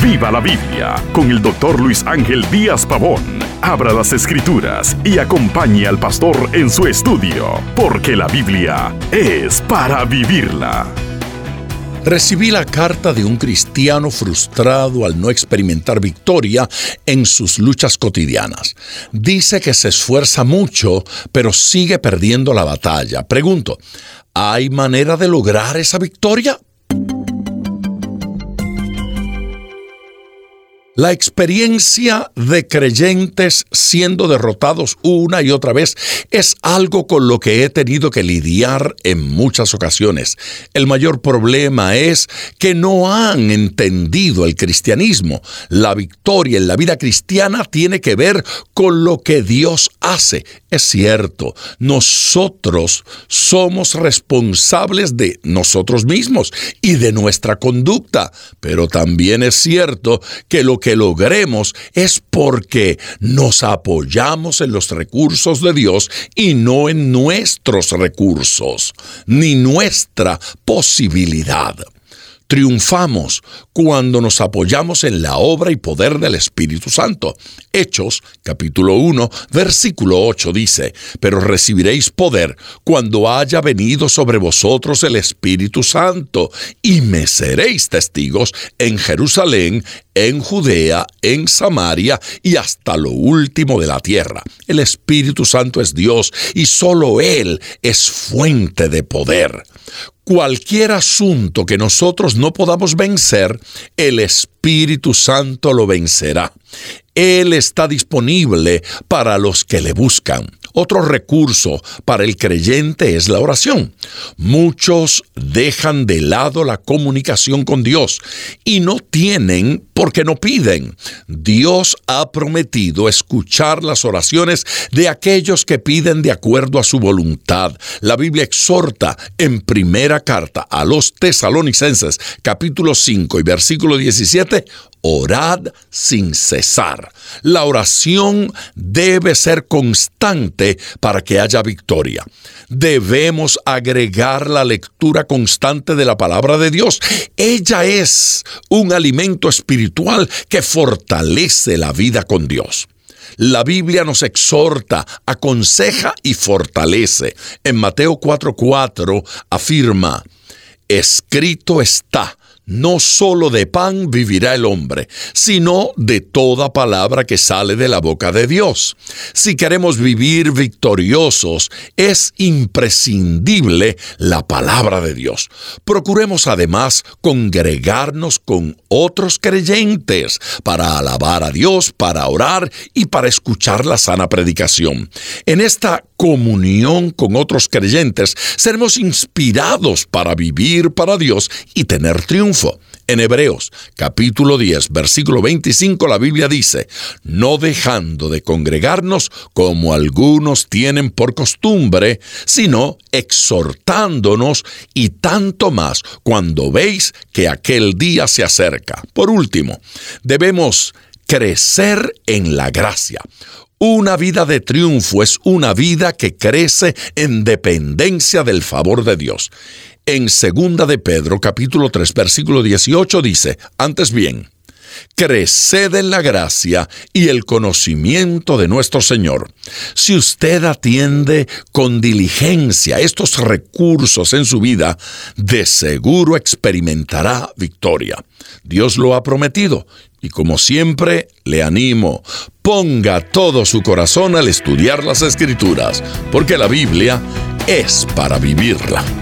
Viva la Biblia con el doctor Luis Ángel Díaz Pavón. Abra las escrituras y acompañe al pastor en su estudio, porque la Biblia es para vivirla. Recibí la carta de un cristiano frustrado al no experimentar victoria en sus luchas cotidianas. Dice que se esfuerza mucho, pero sigue perdiendo la batalla. Pregunto, ¿hay manera de lograr esa victoria? La experiencia de creyentes siendo derrotados una y otra vez es algo con lo que he tenido que lidiar en muchas ocasiones. El mayor problema es que no han entendido el cristianismo. La victoria en la vida cristiana tiene que ver con lo que Dios hace. Es cierto, nosotros somos responsables de nosotros mismos y de nuestra conducta, pero también es cierto que lo que logremos es porque nos apoyamos en los recursos de Dios y no en nuestros recursos, ni nuestra posibilidad. Triunfamos cuando nos apoyamos en la obra y poder del Espíritu Santo. Hechos, capítulo 1, versículo 8 dice, pero recibiréis poder cuando haya venido sobre vosotros el Espíritu Santo, y me seréis testigos en Jerusalén, en Judea, en Samaria y hasta lo último de la tierra. El Espíritu Santo es Dios y solo Él es fuente de poder. Cualquier asunto que nosotros no podamos vencer, el Espíritu Santo lo vencerá. Él está disponible para los que le buscan. Otro recurso para el creyente es la oración. Muchos dejan de lado la comunicación con Dios y no tienen porque no piden. Dios ha prometido escuchar las oraciones de aquellos que piden de acuerdo a su voluntad. La Biblia exhorta en primera carta a los tesalonicenses capítulo 5 y versículo 17, orad sin cesar. La oración debe ser constante para que haya victoria. Debemos agregar la lectura constante de la palabra de Dios. Ella es un alimento espiritual que fortalece la vida con Dios. La Biblia nos exhorta, aconseja y fortalece. En Mateo 4:4 afirma, escrito está, no solo de pan vivirá el hombre, sino de toda palabra que sale de la boca de Dios. Si queremos vivir victoriosos, es imprescindible la palabra de Dios. Procuremos además congregarnos con otros creyentes para alabar a Dios, para orar y para escuchar la sana predicación. En esta comunión con otros creyentes, seremos inspirados para vivir para Dios y tener triunfo. En Hebreos capítulo 10, versículo 25, la Biblia dice, no dejando de congregarnos como algunos tienen por costumbre, sino exhortándonos y tanto más cuando veis que aquel día se acerca. Por último, debemos crecer en la gracia. Una vida de triunfo es una vida que crece en dependencia del favor de Dios. En segunda de Pedro, capítulo 3, versículo 18 dice, antes bien, creced en la gracia y el conocimiento de nuestro Señor. Si usted atiende con diligencia estos recursos en su vida, de seguro experimentará victoria. Dios lo ha prometido y como siempre, le animo, ponga todo su corazón al estudiar las escrituras, porque la Biblia es para vivirla.